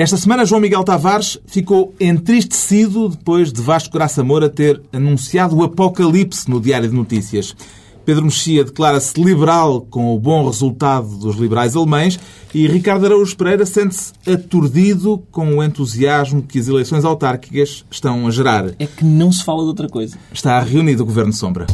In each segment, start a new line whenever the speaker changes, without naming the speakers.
Esta semana, João Miguel Tavares ficou entristecido depois de Vasco Graça Moura ter anunciado o apocalipse no Diário de Notícias. Pedro Mexia declara-se liberal com o bom resultado dos liberais alemães e Ricardo Araújo Pereira sente-se aturdido com o entusiasmo que as eleições autárquicas estão a gerar.
É que não se fala de outra coisa.
Está reunido o Governo Sombra.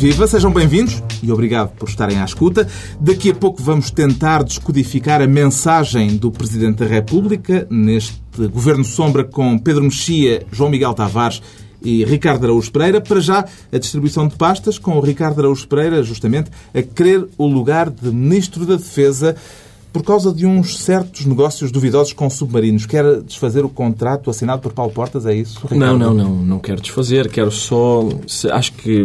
Viva, sejam bem-vindos e obrigado por estarem à escuta. Daqui a pouco vamos tentar descodificar a mensagem do Presidente da República neste Governo Sombra com Pedro Mexia, João Miguel Tavares e Ricardo Araújo Pereira. Para já, a distribuição de pastas com o Ricardo Araújo Pereira, justamente, a querer o lugar de Ministro da Defesa por causa de uns certos negócios duvidosos com submarinos. Quer desfazer o contrato assinado por Paulo Portas, é isso?
Ricardo? Não, não, não. Não quero desfazer. Quero só... Acho que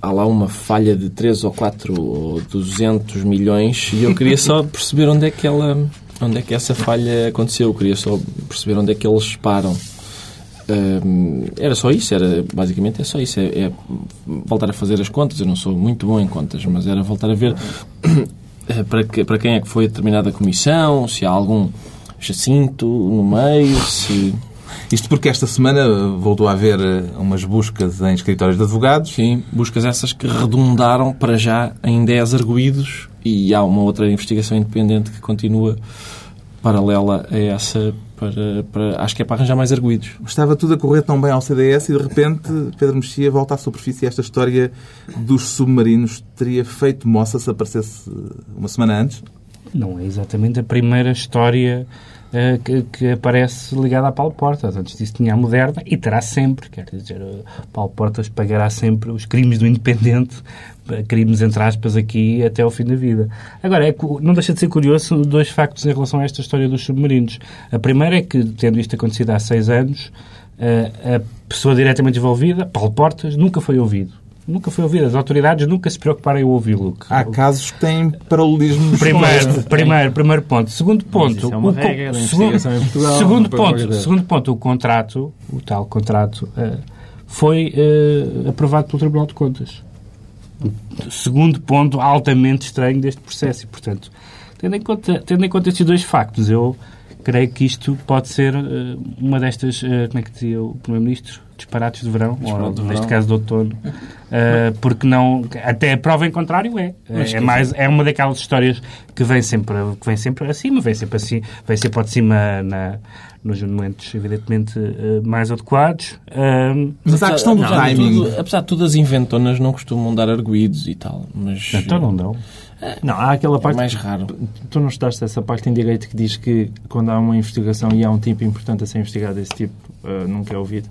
há lá uma falha de 3 ou 4 ou 200 milhões e eu queria só perceber onde é que ela onde é que essa falha aconteceu. Eu queria só perceber onde é que eles param. Era só isso era basicamente é só isso. É, é, voltar a fazer as contas. Eu não sou muito bom em contas mas era voltar a ver para, que, para quem é que foi determinada comissão se há algum jacinto no meio se
isto porque esta semana voltou a haver eh, umas buscas em escritórios de advogados.
Sim, buscas essas que redundaram para já em 10 arguídos e há uma outra investigação independente que continua paralela a essa para, para, acho que é para arranjar mais arguídos.
Estava tudo a correr tão bem ao CDS e de repente Pedro Mexia volta à superfície. Esta história dos submarinos teria feito moça se aparecesse uma semana antes?
Não é exatamente a primeira história uh, que, que, aparece ligada a Paulo Portas. Antes disso tinha a Moderna e terá sempre, quer dizer, Paulo Portas pagará sempre os crimes do Independente, crimes entre aspas aqui até ao fim da vida. Agora, é, não deixa de ser curioso dois factos em relação a esta história dos submarinos. A primeira é que, tendo isto acontecido há seis anos, uh, a pessoa diretamente envolvida, Paulo Portas, nunca foi ouvido nunca foi ouvido. As autoridades nunca se preocuparam em ouvi-lo.
Há casos que têm paralelismo.
Primeiro, primeiro, primeiro ponto. Segundo ponto.
é o, regra
segundo, em Portugal, segundo ponto, segundo ponto, o contrato, o tal contrato, uh, foi uh, aprovado pelo Tribunal de Contas. Segundo ponto altamente estranho deste processo. E, portanto, tendo em conta, tendo em conta estes dois factos, eu creio que isto pode ser uh, uma destas, como é que dizia o Primeiro-Ministro? disparates de verão, ou de neste caso de outono, uh, porque não, até a prova em contrário é. é, mais, é uma daquelas histórias que vem sempre, que vem sempre acima, vem sempre assim, vem sempre de cima na, nos momentos, evidentemente, uh, mais adequados.
Mas há a questão do não, timing.
Tudo, apesar de tudo, as inventonas não costumam dar arguídos e tal. Mas,
então não dão.
Não, há aquela é parte. É
mais raro.
Tu não estudaste essa parte em direito que diz que quando há uma investigação e há um tipo importante a ser investigado desse tipo, uh, nunca é ouvido?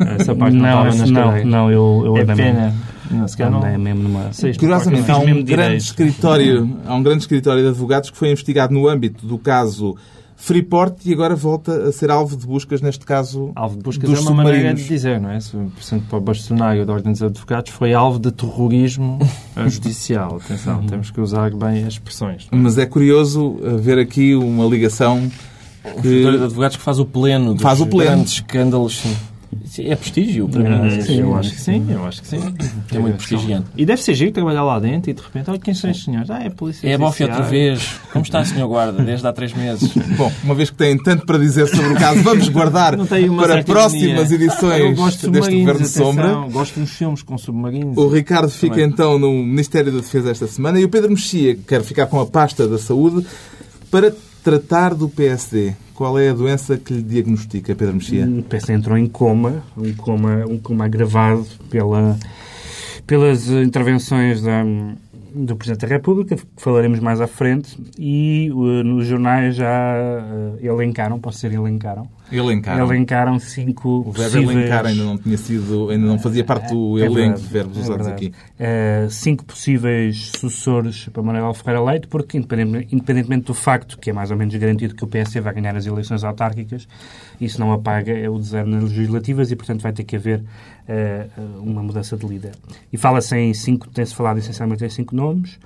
Essa parte não, não estava nas Não, não, eu, eu
é pena.
Não, se não... é mesmo numa...
Curiosamente, há um, grande escritório, há um grande escritório de advogados que foi investigado no âmbito do caso Freeport e agora volta a ser alvo de buscas, neste caso
Alvo de buscas é uma maneira de dizer, não é? Se, por exemplo, para o bastonário da Ordem dos Advogados foi alvo de terrorismo judicial. Atenção, uhum. temos que usar bem as expressões.
É? Mas é curioso ver aqui uma ligação...
Que... O escritório de advogados que faz o pleno dos
faz o pleno.
grandes escândalos, sim. É prestígio para mim.
Sim, eu acho que sim, eu acho que sim.
É muito prestigiante.
E deve ser giro trabalhar lá dentro e de repente, olha quem são estes senhores? Ah, é a polícia.
É a bófia outra vez. Como está, senhor guarda, desde há três meses?
Bom, uma vez que têm tanto para dizer sobre o caso, vamos guardar para próximas edições deste Governo de Sombra.
Gosto dos filmes com submarinos.
O Ricardo fica então no Ministério da Defesa esta semana e o Pedro Mexia quer ficar com a pasta da saúde para tratar do PSD. Qual é a doença que lhe diagnostica, Pedro Mexia?
O PSD entrou em coma, um coma, um coma agravado pela, pelas intervenções da, do Presidente da República, que falaremos mais à frente, e uh, nos jornais já uh, elencaram, posso ser elencaram,
Elencaram.
Elencaram cinco
O verbo possíveis... elencar ainda não tinha sido, ainda não fazia parte do é, elenco de verbos é usados aqui.
Uh, cinco possíveis sucessores para Manuel Ferreira Leite, porque independentemente do facto que é mais ou menos garantido que o PSD vai ganhar as eleições autárquicas, isso não apaga é o deserto nas legislativas e, portanto, vai ter que haver uh, uma mudança de líder. E fala-se em cinco, tem-se falado essencialmente em cinco nomes,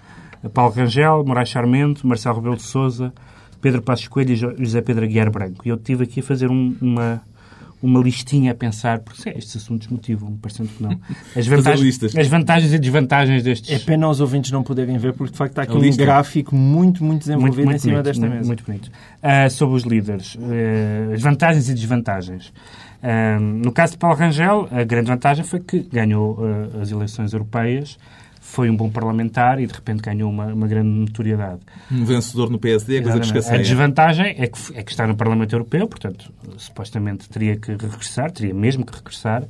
Paulo Rangel, Moraes Charmento, Marcelo Rebelo de Sousa, Pedro Passos Coelho e José Pedro Aguiar Branco. E eu estive aqui a fazer um, uma, uma listinha a pensar, porque estes assuntos motivam-me, parecendo que não. As vantagens, as vantagens e desvantagens destes.
É pena os ouvintes não poderem ver, porque de facto está aqui um gráfico muito, muito desenvolvido muito, muito em cima
bonito,
desta
muito,
mesa.
Muito bonito. Uh, sobre os líderes, uh, as vantagens e desvantagens. Uh, no caso de Paulo Rangel, a grande vantagem foi que ganhou as eleições europeias foi um bom parlamentar e de repente ganhou uma, uma grande notoriedade.
Um vencedor no PSD, coisa que escasseia.
A desvantagem é que, é que está no Parlamento Europeu, portanto, supostamente teria que regressar, teria mesmo que regressar,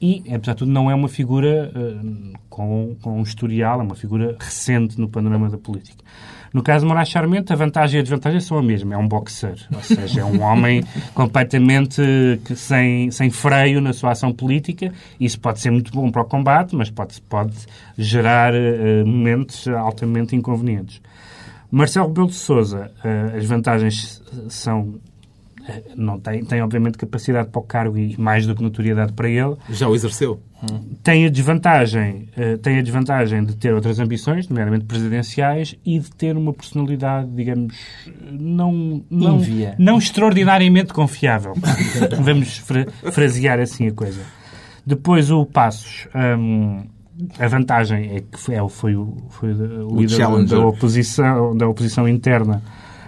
e, apesar de tudo, não é uma figura uh, com, com um historial, é uma figura recente no panorama da política. No caso de Moraes Charmente, a vantagem e a desvantagem são a mesma. É um boxer, ou seja, é um homem completamente sem, sem freio na sua ação política. Isso pode ser muito bom para o combate, mas pode, pode gerar uh, momentos altamente inconvenientes. Marcelo Rebelo de Sousa, uh, as vantagens são não tem, tem obviamente capacidade para o cargo e mais do que notoriedade para ele.
Já o exerceu?
Tem a desvantagem, uh, tem a desvantagem de ter outras ambições, nomeadamente presidenciais, e de ter uma personalidade, digamos, não não, não extraordinariamente confiável. Vamos fra frasear assim a coisa. Depois o Passos. Um, a vantagem é que foi, é foi, o, foi o, o líder da oposição, da oposição interna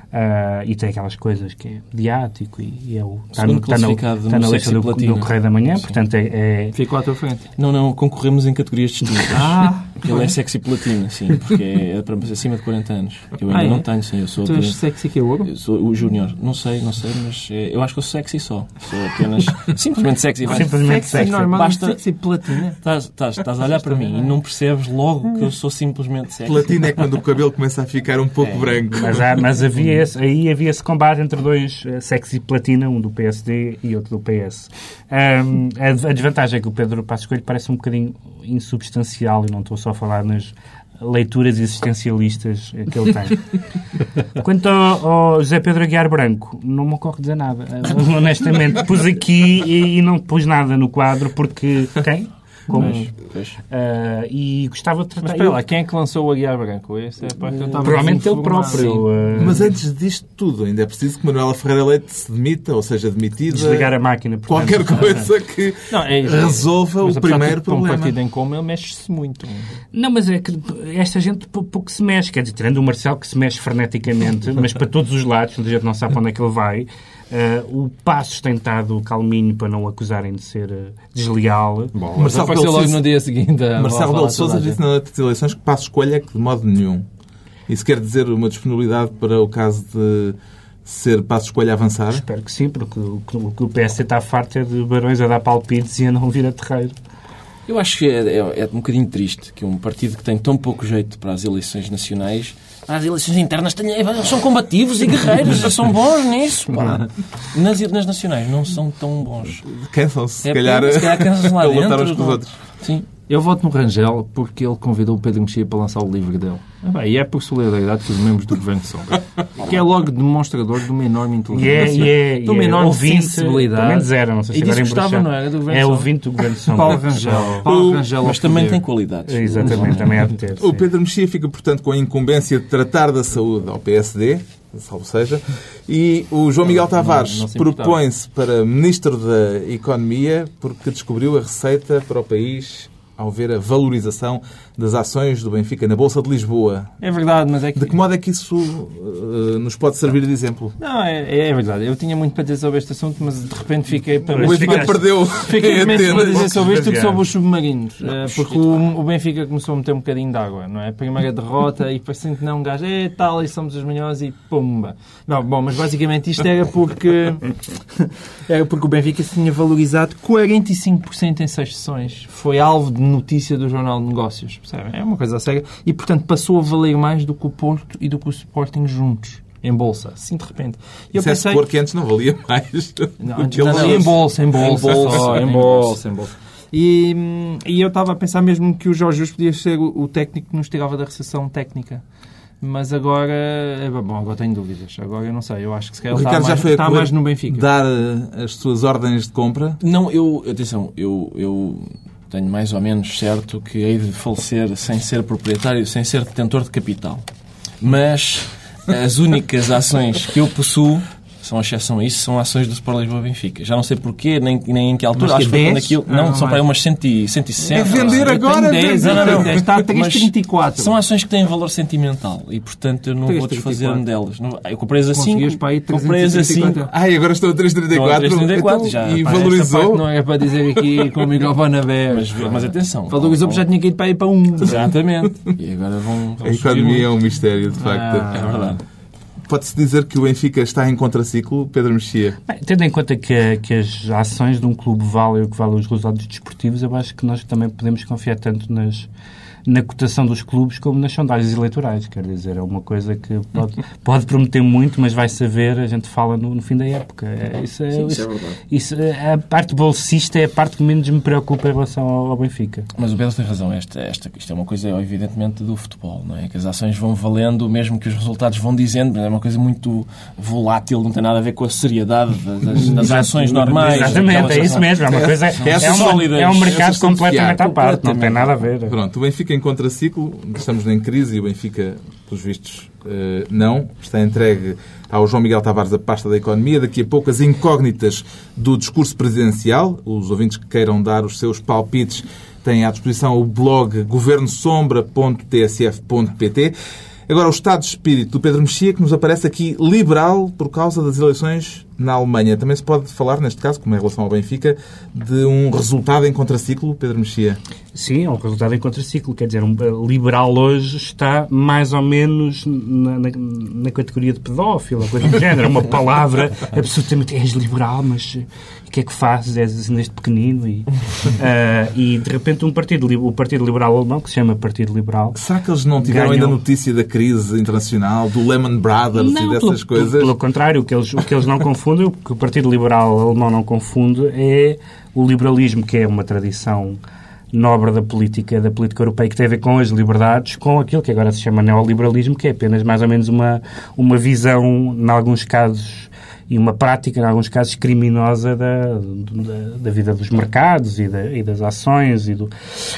Uh, e tem aquelas coisas que é mediático e, e é o,
está, no, está, no, está
na lista do, do, Correio da Manhã, Sim. portanto é,
é... Ficou à tua frente. Não, não, concorremos em categorias distintas. ah! Ele é sexy platina, sim, porque é, para acima de 40 anos. Eu ainda ah, é? não tenho, sim, eu sou...
Tu és sexy que é ouro?
Eu sou o júnior. Não sei, não sei, mas é, eu acho que eu sou sexy só. Sou apenas simplesmente sexy.
simplesmente
sexy. sexy. Normal, Basta... sexy platina.
Estás, estás, estás a olhar para mim e não percebes logo que eu sou simplesmente sexy.
Platina é quando o cabelo começa a ficar um pouco é. branco.
Mas, há, mas havia esse, aí havia esse combate entre dois uh, sexy platina, um do PSD e outro do PS. Um, a, a, desvantagem é que o Pedro Passos Coelho parece um bocadinho insubstancial, e não estou só a falar nas leituras existencialistas que ele tem. Quanto ao, ao, José Pedro Aguiar Branco, não me ocorre dizer nada. Honestamente, pus aqui e, e não pus nada no quadro porque... Quem? Como, mas, uh, e gostava de tratar...
Mas espera lá, quem é que lançou o Aguiar Branco? Esse é, pá,
uh, provavelmente ele próprio.
Uh... Mas antes disto tudo, ainda é preciso que Manuela Ferreira Leite se demita, ou seja, demitida...
Desligar a máquina.
Portanto. Qualquer coisa que não, é, resolva mas, o primeiro problema.
Um partido em como ele mexe-se muito.
Não, mas é que esta gente pouco se mexe. Quer dizer, tirando o Marcelo que se mexe freneticamente, mas para todos os lados, a gente não sabe para onde é que ele vai. Uh, o Passos tem estado calminho para não acusarem de ser uh, desleal.
Bom, Marcelo apareceu logo no dia seguinte.
Marcelo Belo Souza disse na noite das eleições que Passos Coelho é que de modo nenhum. Isso quer dizer uma disponibilidade para o caso de ser Passos Coelho a avançar?
Espero que sim, porque o que o PS está farto é de barões a dar palpites e a não vir a terreiro.
Eu acho que é, é, é um bocadinho triste que um partido que tem tão pouco jeito para as eleições nacionais as eleições internas têm, são combativos e guerreiros, são bons nisso. Pá. Nas, nas nacionais não são tão bons.
Cansam-se, se, é, calhar, se calhar cansam-se lá dentro. lutar uns com os outros.
Sim. Eu voto no Rangel porque ele convidou o Pedro Mexia para lançar o livro dele. Ah, e é por solidariedade com os membros do Governo de Sombra. que é logo demonstrador de uma enorme inteligência,
yeah, yeah,
de uma enorme ouvinte, sensibilidade.
Era, não sei se
e que gostava, não era? Do Governo
é ouvinte do Governo de Sombra.
Paulo Rangel. Paulo Rangel
mas também tem qualidades.
Exatamente, também há de ter.
O Pedro Mexia fica, portanto, com a incumbência de tratar da saúde ao PSD, salvo seja, e o João Miguel Tavares propõe-se para Ministro da Economia porque descobriu a receita para o país ao ver a valorização das ações do Benfica na Bolsa de Lisboa.
É verdade, mas é que...
De que modo é que isso uh, nos pode servir de exemplo?
Não, é, é, verdade. Eu tinha muito para dizer sobre este assunto, mas de repente fiquei... Para...
O Benfica perdeu.
Fiquei menos para dizer sobre isto do que sobre os submarinos. Não, uh, porque o, o, Benfica começou a meter um bocadinho de água, não é? Primeira derrota e parecendo que não um gajo, é tal, e somos os melhores e pumba. Não, bom, mas basicamente isto era porque... era porque o Benfica se tinha valorizado 45% em seis sessões. Foi alvo de notícia do Jornal de Negócios Percebem? É uma coisa séria. E, portanto, passou a valer mais do que o Porto e do que o Sporting juntos. Em bolsa, assim de repente.
E eu pensei... que antes não valia mais.
Não, antes, não, não, em bolsa, em bolsa. Em bolsa, só, em bolsa, em bolsa. E, e eu estava a pensar mesmo que o Jorge Jesus podia ser o, o técnico que nos tirava da recessão técnica. Mas agora, é, bom, agora tenho dúvidas. Agora eu não sei, eu acho que se calhar está, mais, está mais no Benfica.
Dar eh, as suas ordens de compra?
Não, eu, atenção, eu, eu tenho mais ou menos certo que hei de falecer sem ser proprietário, sem ser detentor de capital. Mas as únicas ações que eu possuo são exceção a isso, são ações do Sport Lisboa Benfica. Já não sei porquê, nem, nem em que altura.
Acho que
foi
quando
aquilo. Não, são para aí umas 160.
É vender agora,
Tem 10,
vender.
não, não, não, está a
Mas
34.
São ações que têm valor sentimental e, portanto, eu não vou desfazer-me
34.
delas. Não- Eu comprei-as a 5.
Conseguias para aí
Comprei-as a 5.
334.
Ai, agora estou a 334.
Estão a 334,
então,
já,
e
pá,
valorizou.
Não é para dizer aqui com o microfone aberto.
Mas, mas atenção.
Valorizou porque já tinha que ir para aí para um.
Exatamente. E agora vão.
A economia é um mistério, de facto.
Ah.
É verdade.
Pode-se dizer que o Benfica está em contraciclo, Pedro Mexia?
Tendo em conta que, que as ações de um clube valem o que valem os resultados desportivos, eu acho que nós também podemos confiar tanto nas, na cotação dos clubes como nas sondagens eleitorais. Quer dizer, é uma coisa que pode, pode prometer muito, mas vai saber, a gente fala no, no fim da época. É, Isso é,
Sim, isso
isso-
é verdade.
isso é- a parte bolsista é a parte que menos me preocupa em relação ao, ao Benfica.
Mas o Pedro tem razão. Esta, esta, isto é uma coisa, evidentemente, do futebol, não é? Que as ações vão valendo, mesmo que os resultados vão dizendo, é uma coisa muito volátil, não tem nada a ver com a seriedade das, das ações normais.
Exatamente, é isso mesmo. É uma coisa. É, um,
sólidas,
é um mercado completamente à parte, não tem nada a ver.
Pronto, o Benfica em contraciclo, estamos em crise e o Benfica, pelos vistos, eh, não. Está entregue ao João Miguel Tavares a pasta da economia. Daqui a pouco as incógnitas do discurso presidencial. Os ouvintes que queiram dar os seus palpites têm à disposição o blog governosombra.tsf.pt. Agora, o estado de espírito do Pedro Mexia, que nos aparece aqui liberal por causa das eleições na Alemanha. Também se pode falar, neste caso, como em relação ao Benfica, de um resultado em contraciclo, Pedro Mexia.
Sim, é um resultado em contraciclo. Quer dizer, um liberal hoje está mais ou menos na, na- na categoria de pedófilo, coisa do género. É uma palavra absolutamente. És liberal, mas o que é que fazes? És assim neste pequenino. E, ah, e de repente, um partido, o Partido Liberal Alemão, que se chama Partido Liberal.
Será que eles não tiveram
Ganham.
ainda notícia da crise internacional, do Lehman Brothers e dessas
pelo,
coisas?
Pelo contrário, o que, eles, o que eles não confundem, o que o Partido Liberal Alemão não confunde, é o liberalismo, que é uma tradição nobre da política, da política europeia, que tem a ver com as liberdades, com aquilo que agora se chama neoliberalismo, que é apenas mais ou menos uma, uma visão, em alguns casos, e uma prática, em alguns casos, criminosa da, da, da vida dos mercados e, da- e das ações e do,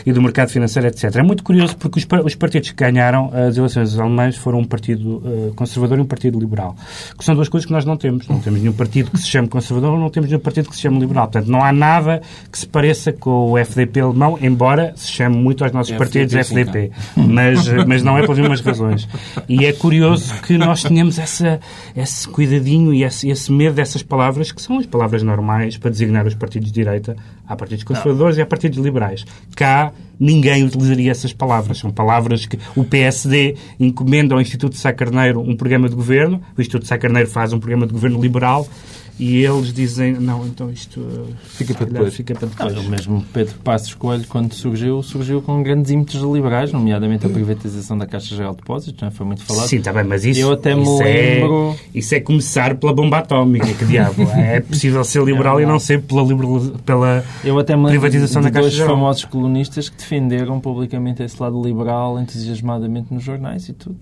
e do mercado financeiro, etc. É muito curioso porque os, os partidos que ganharam as eleições alemãs foram um partido eh, conservador e um partido liberal, que são duas coisas que nós não temos. Não temos nenhum partido que se chame conservador, não temos nenhum partido que se chame liberal. Portanto, não há nada que se pareça com o FDP alemão, embora se chame muito aos nossos
FDP,
partidos
sim,
FDP. Mas, eh, mas não é pelas mesmas razões. E é curioso que nós tenhamos essa, esse cuidadinho e esse, esse medo dessas palavras, que são as palavras normais para designar os partidos de direita. Há partidos conservadores e há partidos liberais. Cá, ninguém utilizaria essas palavras. São palavras que o PSD encomenda ao Instituto de Sá Carneiro um programa de governo, o Instituto de Sá Carneiro faz um programa de governo liberal e eles dizem, não, então isto eh,
Fica para depois.
Fica para
Não,
depois.
o mesmo Pedro Passos Coelho, quando surgiu, surgiu com grandes ímpetos liberais, nomeadamente a privatização da Caixa Geral de Depósitos, já foi muito falado.
Sim, está bem, mas isso,
Eu até me
isso,
lembro-
é, isso é começar pela bomba atómica, que diabo. É possível ser liberal e não ser pela, liberal, pela
Eu até me lembro
privatização
de
da Caixa
dois
Geral.
famosos colunistas que defenderam publicamente esse lado liberal entusiasmadamente nos jornais e tudo.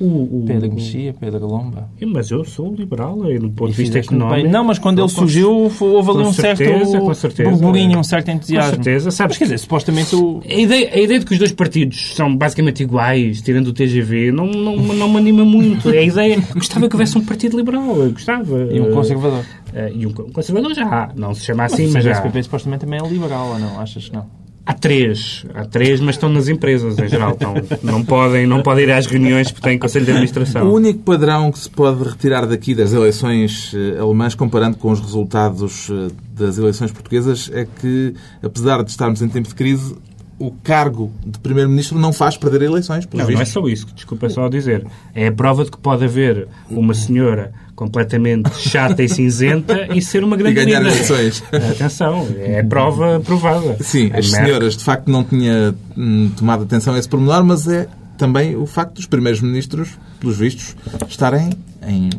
O, o,
Pedro Mexia, Pedro Lomba.
Mas eu sou liberal, e do ponto
E
de vista económico.
bem. Não, mas quando ele
com-
surgiu, houve ali
com
um
certeza,
certo
com certeza.
burburinho, um certo
Com
entusiasmo.
certeza, sabes
Mas quer dizer, supostamente o...
A ideia, a ideia de que os dois partidos são basicamente iguais, tirando o TGV, não, não, não me anima muito. A ideia. Gostava que houvesse um partido liberal, eu gostava.
E um
Eh,
conservador.
eh, e um co- conservador já há. Não se chama assim,
Mas,
mas
o
já.
SPP supostamente também é liberal, ou não? Achas que não?
Há três. Há três, mas estão nas empresas em geral. Não, podem, não podem ir às reuniões porque têm conselho de administração.
O único padrão que se pode retirar daqui das eleições eh, alemãs, comparando com os resultados eh, das eleições portuguesas, é que, apesar de estarmos em tempo de crise, o cargo de Primeiro-Ministro não faz perder eleições,
Não, não é só isso, desculpa só dizer. É a prova de que pode haver uma senhora completamente chata e cinzenta e ser uma
E
grande
ganhar
líder.
eleições.
Atenção, é prova provada.
Sim, as senhoras de facto não tinha hum, tomado atenção a esse pormenor, mas é também o facto dos primeiros ministros, pelos vistos, estarem em,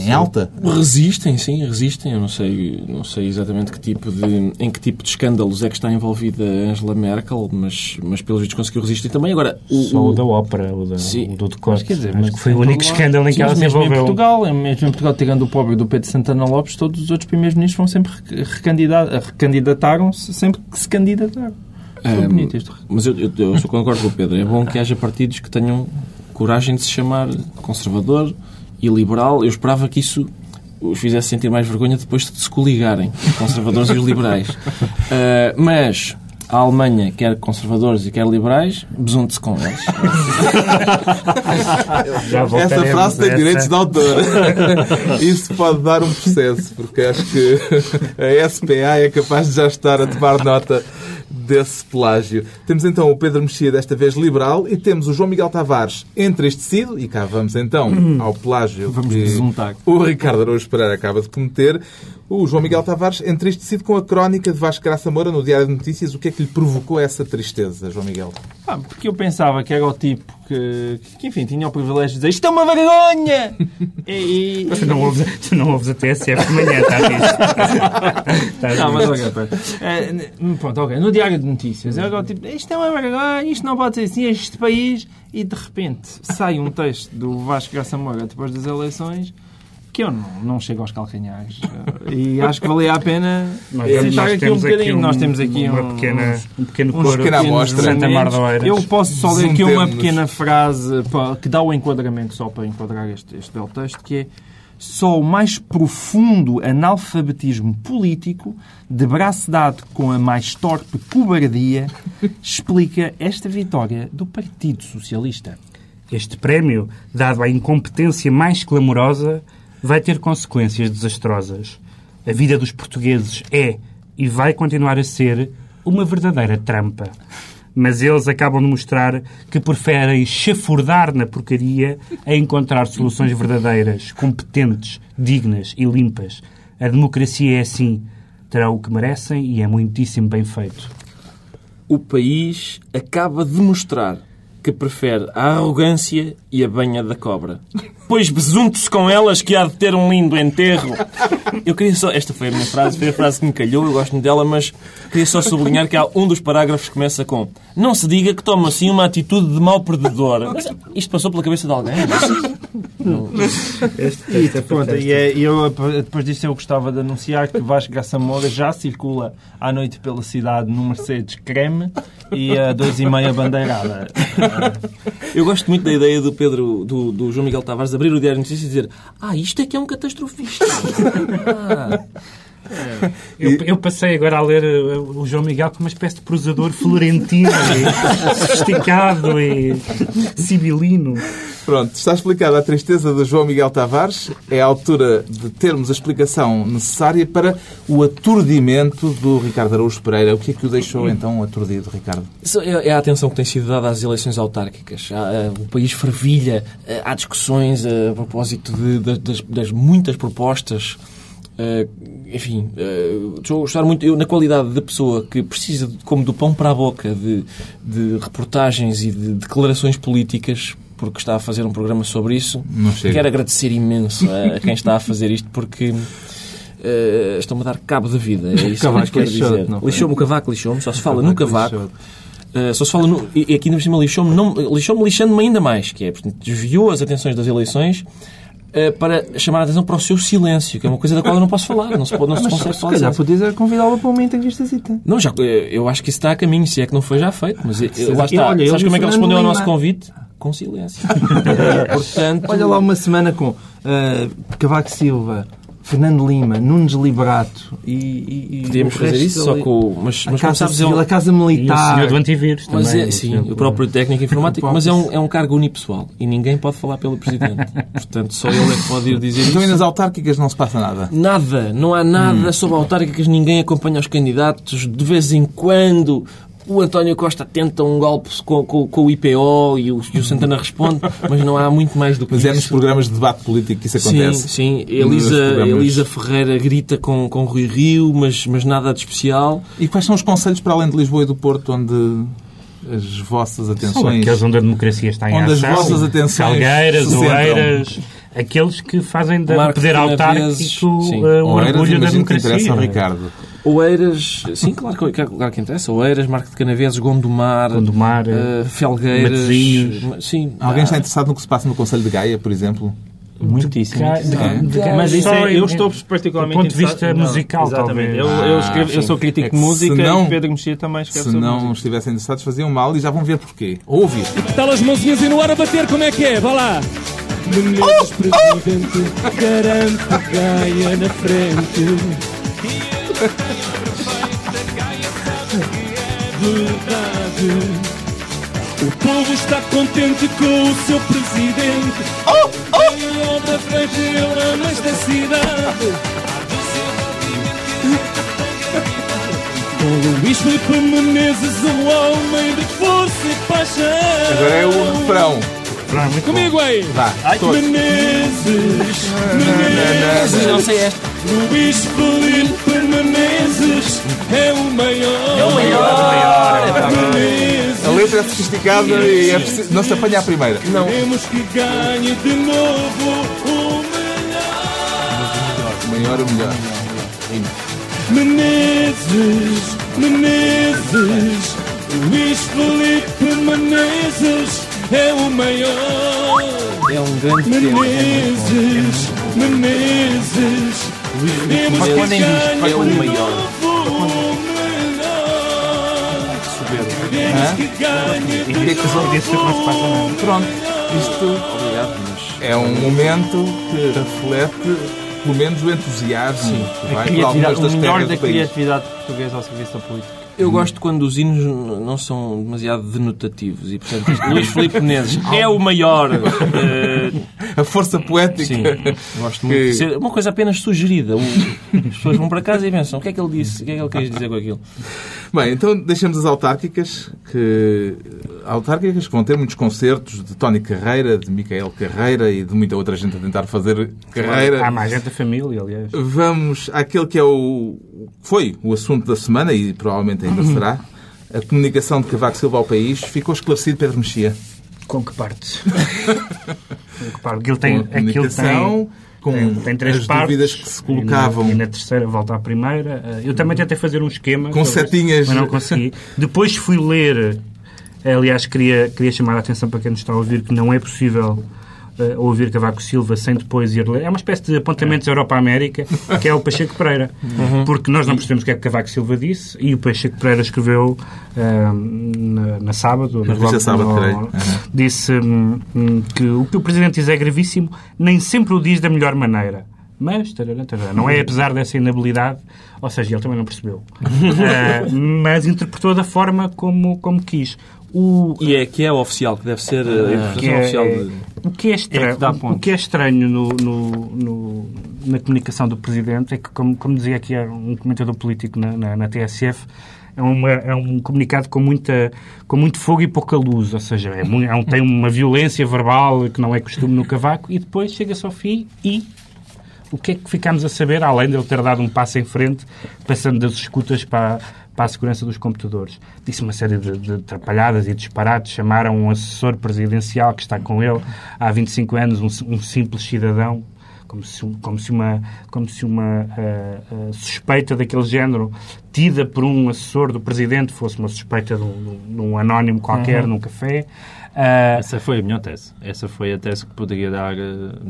em alta.
Resistem, sim, resistem. Eu não sei, não sei exatamente que tipo de, em que tipo de escândalos é que está envolvida Angela Merkel, mas, mas pelos vistos conseguiu resistir também. Agora, o,
Só o
o-
da ópera, o, da,
Sim.
o do decote.
Quer dizer,
Acho
mas
que foi o único escândalo em
Sim,
que ela
mas
se
mesmo
envolveu.
Em Portugal, é mesmo em Portugal, tirando o pobre do Pedro Santana Lopes, todos os outros primeiros-ministros vão sempre re- recandida- recandidataram-se sempre que se candidataram. Foi bonito isto.
Mas eu, eu, eu concordo com o Pedro. É bom que haja partidos que tenham coragem de se chamar conservador e liberal, eu esperava que isso os fizesse sentir mais vergonha depois de se coligarem, os conservadores e os liberais. Uh, mas a Alemanha quer conservadores e quer liberais, besunte-se com eles.
Essa frase tem direitos de autor. Isso pode dar um processo, porque acho que a SPA é capaz de já estar a tomar nota desse plágio. Temos então o Pedro Mexia, desta vez liberal, e temos o João Miguel Tavares entristecido, e cá vamos então ao plágio
vamos que besuntar.
o Ricardo Araújo Pereira acaba de cometer. O João Miguel Tavares entristecido com a crónica de Vasco Graça Moura no Diário de Notícias. O que é que lhe provocou essa tristeza, João Miguel?
Ah, porque eu pensava que era o tipo que, que enfim, tinha o privilégio de dizer isto é uma vergonha!
e, e... Tu, não ouves, tu não ouves a TSF de manhã, está
a Não, mas ok, é, pronto, ok. No Diário de Notícias, era o tipo, isto é uma vergonha, isto não pode ser assim, este país... E de repente sai um texto do Vasco Graça Moura depois das eleições que eu não, não chego aos calcanhares. e acho que valia a pena
citar aqui um bocadinho. Aqui um, nós temos aqui uma um, pequena, um pequeno coro,
pequena amostra.
Santa
Eu posso só ler aqui uma pequena frase para, que dá o enquadramento, só para enquadrar este, este belo texto, que é só o mais profundo analfabetismo político, de braço dado com a mais torpe cobardia, explica esta vitória do Partido Socialista.
Este prémio, dado à incompetência mais clamorosa, vai ter consequências desastrosas. A vida dos portugueses é e vai continuar a ser uma verdadeira trampa. Mas eles acabam de mostrar que preferem chafurdar na porcaria a encontrar soluções verdadeiras, competentes, dignas e limpas. A democracia é assim. Terá o que merecem e é muitíssimo bem feito.
O país acaba de mostrar que prefere a arrogância e a banha da cobra. Pois besunte-se com elas que há de ter um lindo enterro. Eu queria só... Esta foi a minha frase, foi a frase que me calhou, eu gosto dela, mas queria só sublinhar que há um dos parágrafos que começa com Não se diga que toma assim uma atitude de mau perdedor. Mas isto passou pela cabeça de alguém?
Este, este é pronto, e, é, eu, depois disto eu gostava de anunciar que Vasco Graça Moura já circula à noite pela cidade no Mercedes creme e a dois e meia bandeirada.
Eu gosto muito da ideia do Pedro, do, do João Miguel Tavares abrir o Diário de Notícias e dizer ah, isto é que é um catastrofista. Ah.
Eu, eu, passei agora a ler uh, o João Miguel como uma espécie de prosador florentino, e sofisticado e sibilino.
Pronto, está explicada a tristeza do João Miguel Tavares. É a altura de termos a explicação necessária para o aturdimento do Ricardo Araújo Pereira. O que é que o deixou então aturdido, Ricardo?
É, é a atenção que tem sido dada às eleições autárquicas. O país fervilha, há discussões a propósito de, das, das muitas propostas enfim, uh, estou a gostar muito, eu, na qualidade da pessoa que precisa, como do pão para a boca, de, de reportagens e de declarações políticas, porque está a fazer um programa sobre isso, quero agradecer imenso a, quem está a fazer isto, porque uh, estão-me a dar cabo da vida. É isso que eu quero dizer. Lixou-me o cavaco, lixou-me, só se fala no cavaco. Uh, só se fala no, e aqui por cima lixou-me lixou lixando-me ainda mais, que é, portanto, desviou as atenções das eleições eh, para chamar a atenção para o seu silêncio, que é uma coisa da qual eu não posso falar, não se, pode, não se consegue falar.
Se calhar podias convidá-lo para uma entrevista
Não, já, eh, eu acho que isso está a caminho, se é que não foi já feito, mas eu, eh, lá está. Olha, Sabes como é que ele respondeu ao nosso convite? Com silêncio.
Portanto... Olha lá uma semana com uh, Cavaco Silva, Fernando Lima, Nunes Liberato e,
e Podíamos fazer isso, só com mas, mas
a, casa civil, a Casa Militar.
E o senhor do antivírus também.
Mas é, sim, o próprio técnico informático, mas é um, é um cargo unipessoal e ninguém pode falar pelo Presidente. Portanto, só ele é que pode ir dizer então, isso.
Então, e nas autárquicas não se passa nada?
Nada. Não há nada hum. sobre autárquicas, ninguém acompanha os candidatos. De vez em quando o António Costa tenta um golpe com, com, com o IPO e o, e o, Santana responde, mas não há muito mais do que
mas
isso.
Mas é nos programas de debate político que isso acontece?
Sim, sim. Elisa, programas... Elisa Ferreira grita com, com Rui Rio, mas, mas nada de especial.
E quais são os conselhos para além de Lisboa e do Porto, onde as vossas atenções... São
aqueles onde a democracia está em
onde ação. Onde as vossas atenções
Salgueiras, Oeiras... Aqueles que fazem da poder autárquico o orgulho da democracia.
Ricardo.
Oeiras, sim, claro, claro que interessa. Oeiras, Marco de Canaveses, Gondomar,
Gondomar uh,
Felgueiras.
Matosinhos.
Sim.
Alguém está interessado no que se passa no Conselho de Gaia, por exemplo?
Muitíssimo. Mas isso é, eu estou particularmente
Do ponto de vista musical,
talvez. Eu, eu, escrevo, eu sou crítico é de música não, e Pedro Mexia também escreve
Se não música. estivessem interessados, faziam mal e já vão ver porquê. Ouvir.
Está as mãozinhas e no ar a bater, como é que é? Vá lá. Menezes, presidente, garante ganha na frente. O povo está contente com o seu presidente. Oh, oh. Tem a obra frágil nesta cidade. Com Luís Felipe Menezes, um homem de força e paixão.
Agora é o refrão.
Comigo aí!
Vá, todos.
Menezes, Menezes,
Não sei esta.
Luís Felipe Menezes é o maior.
É o maior.
Menezes,
A letra é sofisticada e é preciso- não se apanha à primeira.
Não.
queremos que ganhe de novo o melhor.
O maior é o melhor.
Menezes, Menezes, Luís Felipe Menezes é o maior.
É um grande.
Menezes, Menezes, queremos
Mas
que
quando em disco,
ganhe
é o maior.
nada.
Pronto, isto
Obrigado, mas...
é um momento que reflete pelo menos o entusiasmo que vai por
Criatividade,
algumas das
o melhor da criatividade portuguesa ao serviço da política. Eu gosto quando os hinos não são demasiado denotativos e, portanto, Luís Filipe Menezes é o maior. eh,
A força poética.
sim, gosto muito.
Que-
de ser uma coisa apenas sugerida. As pessoas vão para casa e pensam: o que é que ele disse? O que é que ele quis dizer com aquilo?
Bem, então deixamos as autárquicas, que autárquicas que vão ter muitos concertos de Tony Carreira, de Micael Carreira e de muita outra gente a tentar fazer carreira.
Há mais gente da família, aliás.
Vamos àquele que é o foi o assunto da semana e provavelmente ainda será. A comunicação de Cavaco Silva ao país ficou esclarecido, Pedro Mexia.
Com que partes? com que parte? Aquilo tem, aquilo
comunicação, com
tem, tem três
as
partes.
dúvidas que se
e na-
colocavam.
E na, terceira volta à primeira. Eh, Eu também tentei fazer um esquema.
Com setinhas.
Mas não consegui. Depois fui ler. Aliás, queria, queria chamar a atenção para quem nos está a ouvir que não é possível eh, ouvir Cavaco Silva sem depois ir ler. É uma espécie de apontamentos Europa-América, que é o Pacheco Pereira. Porque nós não percebemos o que é que Cavaco Silva disse e o Pacheco Pereira escreveu eh, na, na sábado,
Na revista Sábado,
no-.
Uhum.
disse hum, hum, que o que o Presidente diz é gravíssimo, nem sempre o diz da melhor maneira. Mas, tarará, tarará, não é apesar dessa inabilidade, ou seja, ele também não percebeu, Ah, mas interpretou da forma como, como quis. O,
E é que é oficial, que deve ser a
que
interpretação
é-
oficial de...
o que é estranho,
É
o
pontos.
que é estranho no, no- no- na comunicação do Presidente é que, como, como dizia aqui um comentador político na, na- na TSF, é, uma- é um comunicado com, muita, com muito fogo e pouca luz, ou seja, é é um- tem uma violência verbal que não é costume no Cavaco e depois chega-se ao fim e o que é que ficamos a saber, além de ele ter dado um passo em frente, passando das escutas para, para a segurança dos computadores? Disse uma série de, de atrapalhadas e disparates, chamaram um assessor presidencial que está com ele há 25 anos, um, um simples cidadão, como se, como se uma, como se uma ah, ah, suspeita daquele género tida por um assessor do presidente fosse uma suspeita de um, de um anónimo qualquer num café. Ah,
Essa foi a minha tese. Essa foi a tese que poderia dar eh,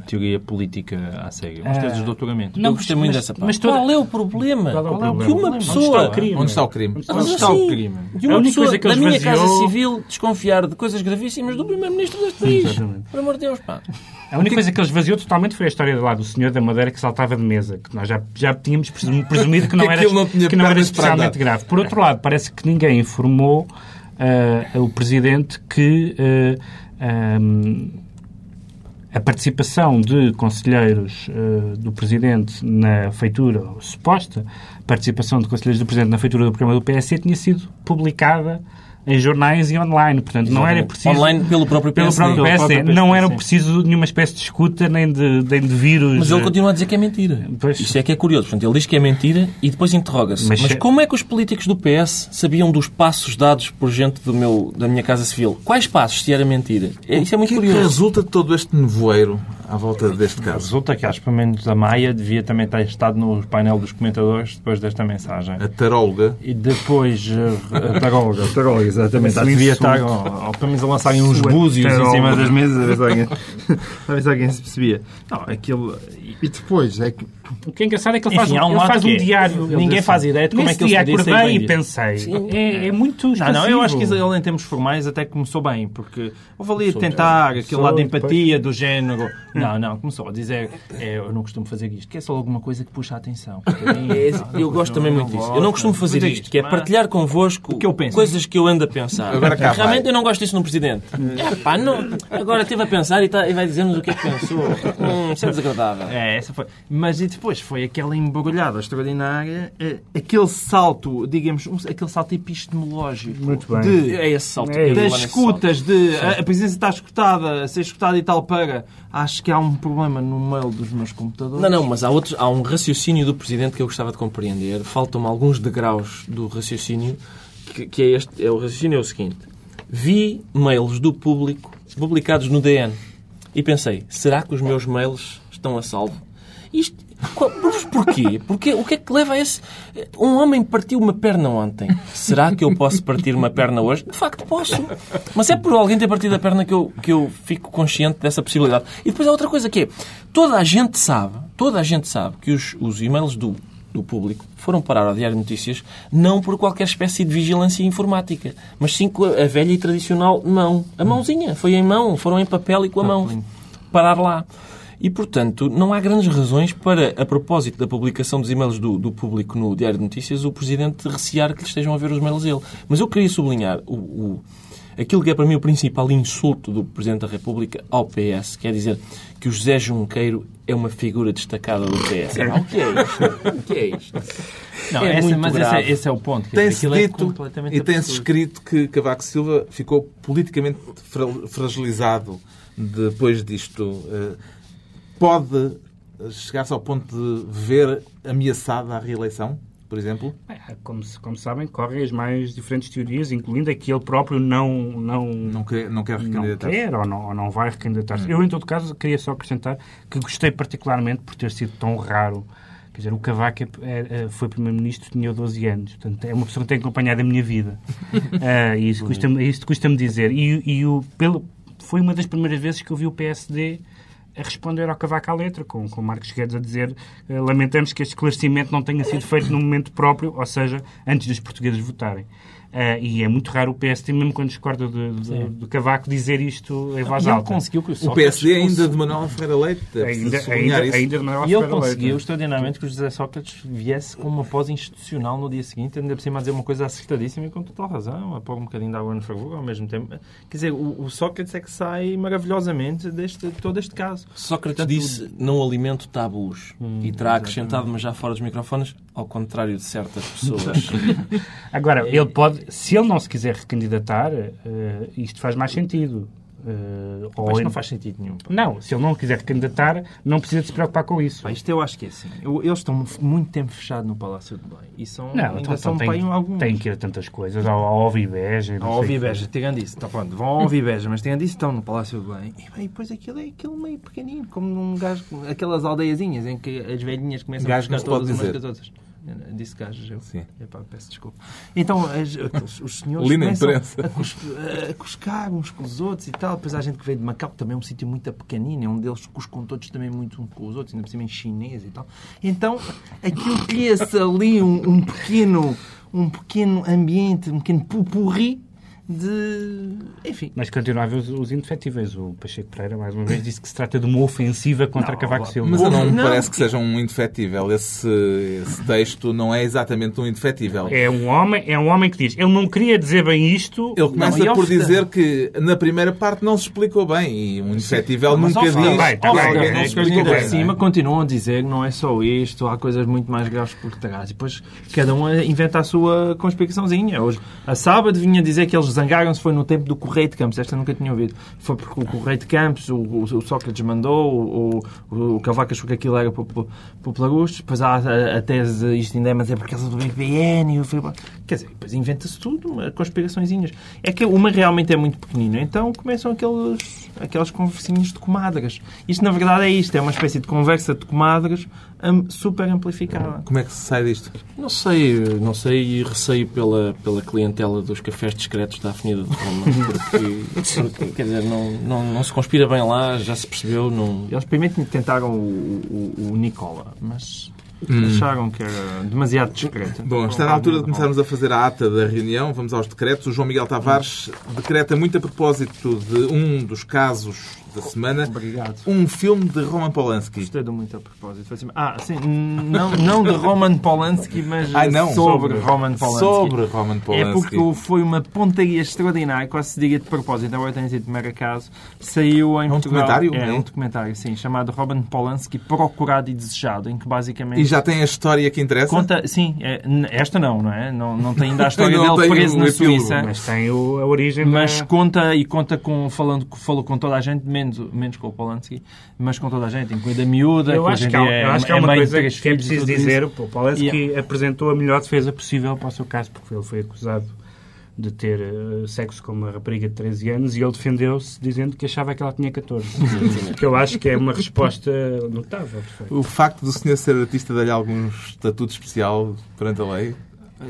teoria política à cega. As teses de doutoramento.
não,
Eu gostei muito
mas-
dessa parte.
mas toda-
Qual é o problema?
Qual é o
Que uma
Onde está
pessoa...
o crime?
Onde está o crime?
Onde está o
assim,
crime?
De
A
uma
única
pessoa
coisa que
da minha
esvaziou-
Casa Civil desconfiar de coisas gravíssimas do Primeiro-Ministro deste país.
Exatamente.
Por amor de Deus, pá.
A única coisa que ele esvaziou totalmente foi a história lá do senhor da Madeira que saltava de mesa, que nós já, já tínhamos presum- presumido que não era,
não
que não era
para
especialmente grave. Por outro lado, parece que ninguém informou ah, o Presidente que ah, ahm, a participação de conselheiros ah, do Presidente na feitura, suposta participação de conselheiros do Presidente na feitura do programa do PSD tinha sido publicada em jornais e online. Portanto, não era preciso...
Online pelo próprio
Pelo
PSD.
próprio PSD.
próprio
Não
PSD,
era
sim.
preciso nenhuma espécie de escuta nem de, nem de vírus.
Mas ele continua a dizer que é mentira.
Pois.
Isto é que é curioso. Portanto, ele diz que é mentira e depois interroga-se.
Mas
Mas,
se-
como é que os políticos do PS sabiam dos passos dados por gente do meu, da minha Casa Civil? Quais passos, se era mentira? É, isso é
O
muito
que é que
curioso.
resulta de todo este nevoeiro à volta deste caso?
Resulta que, acho que pelo menos a Maia devia também ter estado no painel dos comentadores depois desta mensagem.
A taróloga.
E depois, eh, a taróloga, a taróloga, exatamente. Acho que devia estar, ou, ou pelo menos a lançarem uns búzios em cima das mesas, a ver se alguém, a ver se alguém se percebia. Não, aquilo...
E depois, é que
o que é engraçado é que ele faz,
Enfim, há um
ele faz um
é-
diário.
Ninguém faz ideia de como é que ele podia
acordei
bem
e pensei. É, é muito
Não, não, eu acho que ele em termos formais até começou bem, porque houve ali a tentar aquele lado de empatia do género. Não, não, começou a dizer é, eu não costumo fazer isto, que é só alguma coisa que puxa a atenção.
É, eu gosto também muito disso. Eu não costumo fazer
é
isto, que é partilhar convosco
que eu penso.
coisas que eu ando a pensar.
Agora cá vai.
Realmente eu não gosto disso num presidente. É, pá, não, agora esteve a pensar e, tá- e vai dizer-nos o que é que pensou. Hum, isso é desagradável.
É, essa foi. Mas depois foi aquela embrulhada extraordinária, eh, aquele salto, digamos, um- aquele salto epistemológico.
Muito bem.
De,
É esse salto.
É
das escutas, de a, a presidência está escutada, a ser escutada e tal para. Acho que há um problema no mail dos meus computadores.
Não, não, mas há, outros, há um raciocínio do Presidente que eu gostava de compreender. Faltam-me alguns degraus do raciocínio, que, que é este. É, o raciocínio é o seguinte. Vi mails do público publicados no DN e pensei, será que os meus mails estão a salvo? Isto, mas porquê? Porque, o que é que leva a esse... Um homem partiu uma perna ontem. Será que eu posso partir uma perna hoje? De facto, posso. Mas é por alguém ter partido a perna que eu, que eu fico consciente dessa possibilidade. E depois há outra coisa que é, toda a gente sabe, toda a gente sabe que os, os e-mails do, do público foram parar ao Diário de Notícias não por qualquer espécie de vigilância informática, mas sim com a velha e tradicional mão. A mãozinha. Foi em mão. Foram em papel e com a mão. Parar lá. E, portanto, não há grandes razões para, a propósito da publicação dos e-mails do, do público no Diário de Notícias, o Presidente recear que lhe estejam a ver os e-mails dele. Mas eu queria sublinhar o, o- aquilo que é para mim o principal insulto do Presidente da República ao PS, quer dizer que o José Junqueiro é uma figura destacada do PS. Ah, o que é isto? O que é isto?
Não,
É
essa-
muito
mas esse é, esse é o ponto.
Tem-se
é
dito
completamente
e tem-se escrito que Cavaco Silva ficou politicamente fra- fragilizado depois disto. Eh, Pode chegar-se ao ponto de ver ameaçada a reeleição, por exemplo?
É, Como, como sabem, correm as mais diferentes teorias, incluindo a que ele próprio não, não,
Não quer, não quer
não
recandidatar-se?
quer ou não, ou não vai recandidatar-se. Eu, em todo caso, queria só acrescentar que gostei particularmente por ter sido tão raro. Quer dizer, o Cavaco é- é- é- foi Primeiro-Ministro, tinha 12 anos. Portanto, é uma pessoa que tem acompanhado a minha vida. Ah, e custa-me isto custa-me dizer. E, e o, pelo, foi uma das primeiras vezes que eu vi o PSD a responder ao Cavaco à letra, com, com Marcos Guedes a dizer eh, lamentamos que este esclarecimento não tenha sido feito no momento próprio, ou seja, antes dos portugueses votarem. Ah, e é muito raro o PSD, mesmo quando discorda de, de, do Cavaco, dizer isto em voz
ele
alta.
conseguiu que o
O PSD ainda
fosse-
de Manuel Ferreira Leite.
Ainda, ainda, ainda de Manuel
E ele
Ferreira Leite,
conseguiu extraordinariamente que o José Sócrates viesse com uma pós institucional no dia seguinte, ainda por cima a dizer uma coisa acertadíssima e com total razão, a pôr um bocadinho de água no fogo ao mesmo tempo. Quer dizer, o, o Sócrates é que sai maravilhosamente deste todo este caso.
Sócrates disse não alimento tabus e terá acrescentado, mas já fora dos microfones, ao contrário de certas pessoas.
Agora, ele pode, se ele não se quiser recandidatar, eh, isto faz mais sentido. Eh, ou
não faz sentido nenhum. pá.
Não, se ele não quiser recandidatar, não precisa de se preocupar com isso.
Pá, isto eu acho que é assim. Eu- eles estão muito tempo fechados no Palácio de Belém. E são,
Não,
ainda
então,
são
então tem,
alguns.
tem que ir a tantas coisas, ao, ao Ovibeja.
Ao. Ovibeja, tirando isso, tá pronto, vão ao Ovibeja, mas tirando isso, estão no Palácio de Belém. E, bem, depois aquilo é aquele meio pequenino, como num gajo, aquelas aldeiazinhas em que as velhinhas começam
Gajo
a buscar
pode
todas umas com as outras. Disse gajos, eu.
Sim.
Epá, peço desculpa. Então, as- aqueles- os senhores
Li na
começam
imprensa.
a, cus- a cuscar uns com os outros e tal. Depois há gente que veio de Macau, que também é um sítio muito pequenino, é um deles cuscam todos também muito uns com os outros, ainda por cima em chinês e tal. Então, aquilo cria-se ali um, um pequeno um pequeno ambiente, um pequeno pupurri de... Enfim.
Mas continua a haver os, os indefetíveis. O Pacheco Pereira, mais uma vez, disse que se trata de uma ofensiva contra
Não,
Cavaco Silva.
Mas eu não me parece que seja um indefetível. Esse, esse texto não é exatamente um indefetível.
É um homem, é um homem que diz, ele não queria dizer bem isto.
Ele começa
Não,
por dizer que na primeira parte não se explicou bem e um indefetível
Mas,
nunca diz
bem, tá é
não
que
se
eu
explicou bem.
por cima continuam a dizer que não é só isto, há coisas muito mais graves por trás. E depois cada um inventa a sua conspiraçãozinha. Hoje, a sábado vinha dizer que eles zangaram-se foi no tempo do Correio de Campos. Esta nunca tinha ouvido. Foi porque o Correio de Campos, o, o, Sócrates mandou, o, o, o Cavaco achou que aquilo era popularusto. Depois há a, a tese, isto ainda é, mas é por causa do BPN. Quer dizer, depois inventa-se tudo, conspiraçõezinhas. É que uma realmente é muito pequenino. Então começam aqueles, aquelas conversinhas de comadres. Isto, na verdade, é isto. É uma espécie de conversa de comadres super amplificada.
Como é que se sai disto?
Não sei, não sei e receio pela, pela clientela dos cafés discretos da Avenida de Roma, porque, porque quer dizer, não, não, não se conspira bem lá, já se percebeu. Não...
Eles primeiro tentaram o, o, o Nicola, mas Hum. Acharam que era demasiado discreto.
Bom, está na altura de começarmos a fazer a ata da reunião. Vamos aos decretos. O João Miguel Tavares decreta muito a propósito de um dos casos da semana.
Obrigado.
Um filme de Roman Polanski.
Gostei muito a propósito. Assim, ah, sim, não, não de Roman Polanski, mas
Ai,
sobre Roman Polanski.
Sobre Roman Polanski.
É porque foi uma pontaria extraordinária, quase se diga de propósito, agora tenho sido de mero acaso. Saiu em
é um
Portugal.
documentário?
É, é, um documentário, sim, chamado Roman Polanski Procurado e Desejado, em que basicamente...
E já tem a história que interessa?
Conta, sim, é, esta não, não é? Não, não tem ainda a história dele preso na Suíça.
Mas tem o, a origem
Mas
da...
conta, e conta com, falando, falou com toda a gente, menos, menos com o Polanski, mas com toda a gente, incluindo a miúda.
Eu acho que, há, é, eu acho que há uma coisa que é preciso dizer. O Polanski yeah. apresentou a melhor defesa possível para o seu caso, porque ele foi acusado de ter uh, sexo com uma rapariga de 13 anos e ele defendeu-se dizendo que achava que ela tinha 14. que eu acho que é uma resposta notável.
O facto do senhor ser artista dar-lhe algum estatuto especial perante a lei?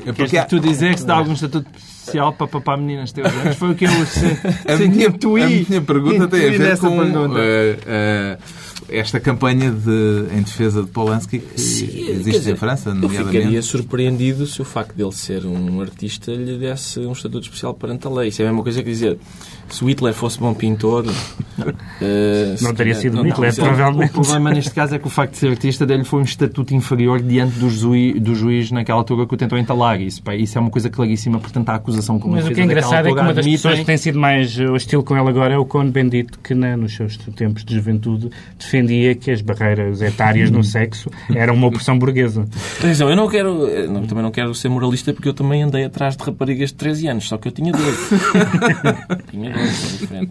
É porque tu dizer que se dá algum estatuto especial para papar meninas teus anos foi o que eu
a minha, a minha pergunta tem a ver com uh, uh, esta campanha de, em defesa de Polanski que Sim, existe dizer, em França, nomeadamente.
Eu ficaria surpreendido se o facto de ele ser um artista lhe desse um estatuto especial perante a lei. Isso é a mesma coisa que dizer se o Hitler fosse bom pintor. Uh,
não teria sido o Hitler, provavelmente.
O problema neste caso é que o facto de ser artista dele foi um estatuto inferior diante do, juiz, do juiz naquela altura que o tentou entalar. Isso, pá, isso é uma coisa claríssima, portanto, a acusação como
Mas o que é engraçado é que uma das pessoas que tem sido mais hostil com ele agora é o Cone Bendito, que né, nos seus tempos de juventude defendia que as barreiras etárias no sexo eram uma opressão burguesa.
Atenção, eu não quero, não, também não quero ser moralista porque eu também andei atrás de raparigas de 13 anos, só que eu tinha 12. tinha 12.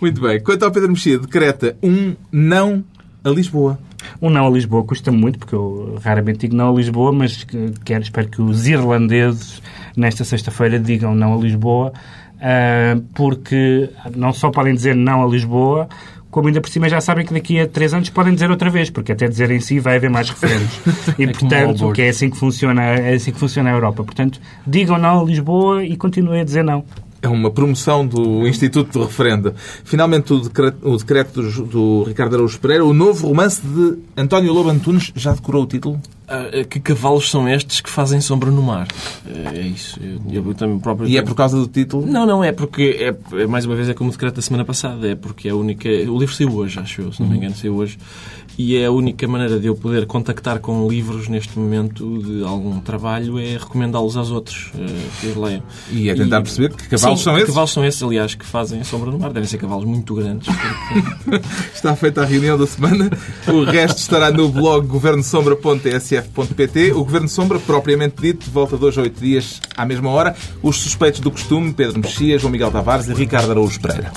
Muito bem. Quanto ao Pedro Mexia, decreta um não a Lisboa.
Um não a Lisboa custa muito, porque eu raramente digo não a Lisboa, mas quero, espero que os irlandeses, nesta sexta-feira, digam não a Lisboa, uh, porque não só podem dizer não a Lisboa, como ainda por cima já sabem que daqui a três anos podem dizer outra vez, porque até dizer em si vai haver mais referendos. E, é portanto, que é assim que, funciona, é assim que funciona a Europa. Portanto, digam não a Lisboa e continuem a dizer não.
É uma promoção do Instituto do Referendo. Finalmente, o decreto, o decreto do, do, Ricardo Araújo Pereira, o novo romance de António Lobo Antunes, já decorou o título?
Ah, que cavalos são estes que fazem sombra no mar? É, isso. Eu, eu também próprio
e é por causa do título?
Não, não, é porque, é, é, mais uma vez, é como o decreto da semana passada. É porque é a única... O livro saiu hoje, acho eu, se não me engano, saiu hoje e é a única maneira de eu poder contactar com livros neste momento de algum trabalho é recomendá-los aos outros uh, que os leiam.
E é tentar e, perceber que cavalos
sim,
são
que
esses?
cavalos são esses, aliás, que fazem sombra no mar. Devem ser cavalos muito grandes.
Porque... Está feita a reunião da semana. O resto estará no blog O Governo Sombra, propriamente dito, volta dois a oito dias à mesma hora. Os suspeitos do costume, Pedro Mexias, João Miguel Tavares e Ricardo Araújo Pereira.